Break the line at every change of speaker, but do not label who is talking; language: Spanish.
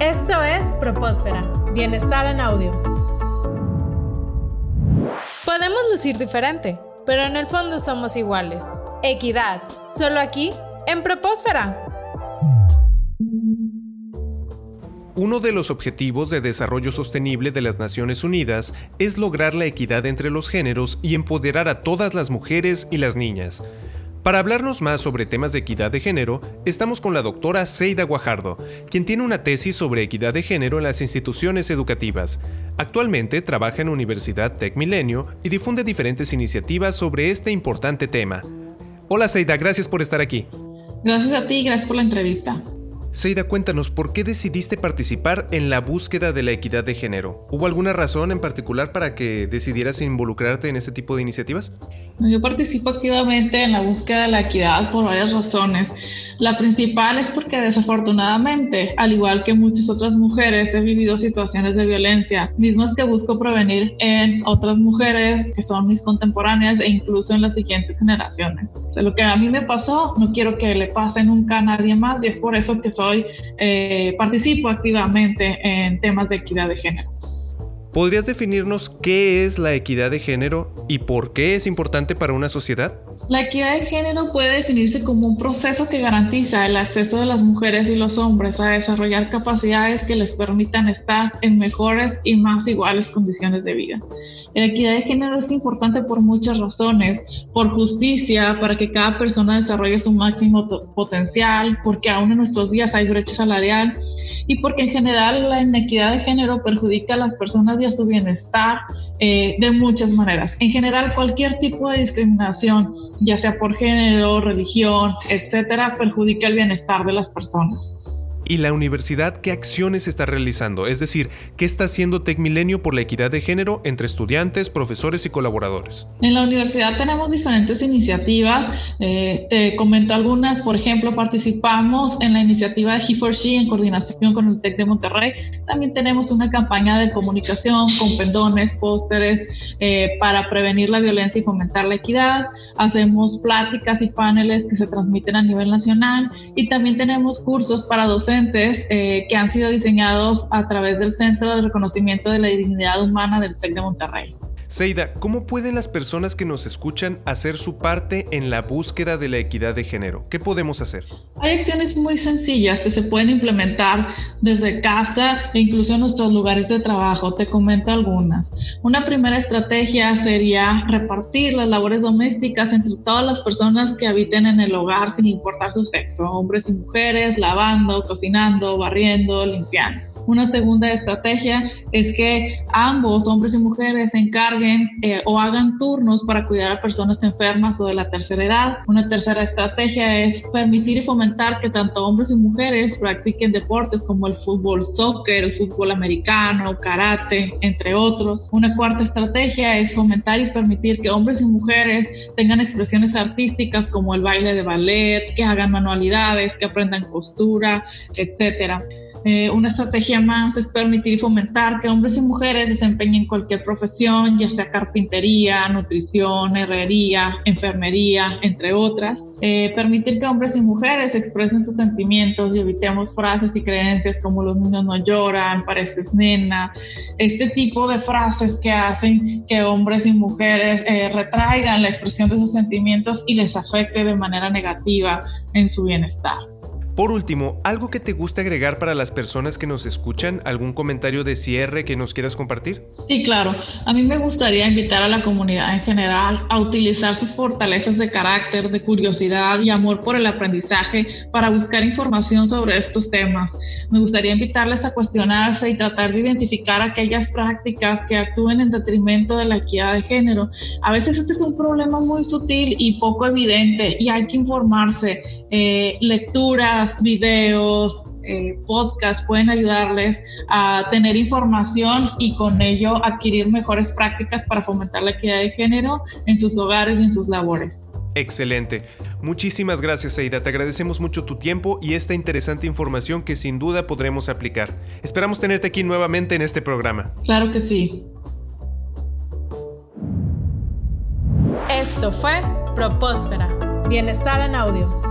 Esto es Propósfera, Bienestar en Audio. Podemos lucir diferente, pero en el fondo somos iguales. Equidad, solo aquí, en Propósfera.
Uno de los objetivos de desarrollo sostenible de las Naciones Unidas es lograr la equidad entre los géneros y empoderar a todas las mujeres y las niñas. Para hablarnos más sobre temas de equidad de género, estamos con la doctora Seida Guajardo, quien tiene una tesis sobre equidad de género en las instituciones educativas. Actualmente trabaja en Universidad Tech Milenio y difunde diferentes iniciativas sobre este importante tema. Hola Seida, gracias por estar aquí.
Gracias a ti y gracias por la entrevista.
Seida, cuéntanos, ¿por qué decidiste participar en la búsqueda de la equidad de género? ¿Hubo alguna razón en particular para que decidieras involucrarte en este tipo de iniciativas?
Yo participo activamente en la búsqueda de la equidad por varias razones. La principal es porque desafortunadamente, al igual que muchas otras mujeres, he vivido situaciones de violencia, mismas que busco prevenir en otras mujeres que son mis contemporáneas e incluso en las siguientes generaciones. O lo que a mí me pasó, no quiero que le pase nunca a nadie más y es por eso que soy, eh, participo activamente en temas de equidad de género.
¿Podrías definirnos qué es la equidad de género y por qué es importante para una sociedad?
La equidad de género puede definirse como un proceso que garantiza el acceso de las mujeres y los hombres a desarrollar capacidades que les permitan estar en mejores y más iguales condiciones de vida. La equidad de género es importante por muchas razones, por justicia, para que cada persona desarrolle su máximo potencial, porque aún en nuestros días hay brecha salarial y porque en general la inequidad de género perjudica a las personas y a su bienestar eh, de muchas maneras. En general, cualquier tipo de discriminación, ya sea por género, religión, etcétera, perjudica el bienestar de las personas
y la universidad qué acciones está realizando, es decir, qué está haciendo TecMilenio por la equidad de género entre estudiantes, profesores y colaboradores.
En la universidad tenemos diferentes iniciativas, eh, te comento algunas, por ejemplo, participamos en la iniciativa de He4She en coordinación con el TEC de Monterrey, también tenemos una campaña de comunicación con pendones, pósteres eh, para prevenir la violencia y fomentar la equidad, hacemos pláticas y paneles que se transmiten a nivel nacional y también tenemos cursos para docentes eh, que han sido diseñados a través del Centro de Reconocimiento de la Dignidad Humana del TEC de Monterrey.
Seida, ¿cómo pueden las personas que nos escuchan hacer su parte en la búsqueda de la equidad de género? ¿Qué podemos hacer?
Hay acciones muy sencillas que se pueden implementar desde casa e incluso en nuestros lugares de trabajo. Te comento algunas. Una primera estrategia sería repartir las labores domésticas entre todas las personas que habiten en el hogar sin importar su sexo, hombres y mujeres, lavando, cocinando, barriendo, limpiando. Una segunda estrategia es que ambos, hombres y mujeres, se encarguen eh, o hagan turnos para cuidar a personas enfermas o de la tercera edad. Una tercera estrategia es permitir y fomentar que tanto hombres y mujeres practiquen deportes como el fútbol soccer, el fútbol americano, karate, entre otros. Una cuarta estrategia es fomentar y permitir que hombres y mujeres tengan expresiones artísticas como el baile de ballet, que hagan manualidades, que aprendan costura, etcétera. Eh, una estrategia más es permitir y fomentar que hombres y mujeres desempeñen cualquier profesión, ya sea carpintería, nutrición, herrería, enfermería, entre otras. Eh, permitir que hombres y mujeres expresen sus sentimientos y evitemos frases y creencias como los niños no lloran, pareces nena, este tipo de frases que hacen que hombres y mujeres eh, retraigan la expresión de sus sentimientos y les afecte de manera negativa en su bienestar.
Por último, ¿algo que te gusta agregar para las personas que nos escuchan? ¿Algún comentario de cierre que nos quieras compartir?
Sí, claro. A mí me gustaría invitar a la comunidad en general a utilizar sus fortalezas de carácter, de curiosidad y amor por el aprendizaje para buscar información sobre estos temas. Me gustaría invitarles a cuestionarse y tratar de identificar aquellas prácticas que actúen en detrimento de la equidad de género. A veces este es un problema muy sutil y poco evidente y hay que informarse. Eh, lecturas, videos, eh, podcasts pueden ayudarles a tener información y con ello adquirir mejores prácticas para fomentar la equidad de género en sus hogares y en sus labores.
Excelente. Muchísimas gracias, Aida. Te agradecemos mucho tu tiempo y esta interesante información que sin duda podremos aplicar. Esperamos tenerte aquí nuevamente en este programa.
Claro que sí.
Esto fue Propósfera. Bienestar en audio.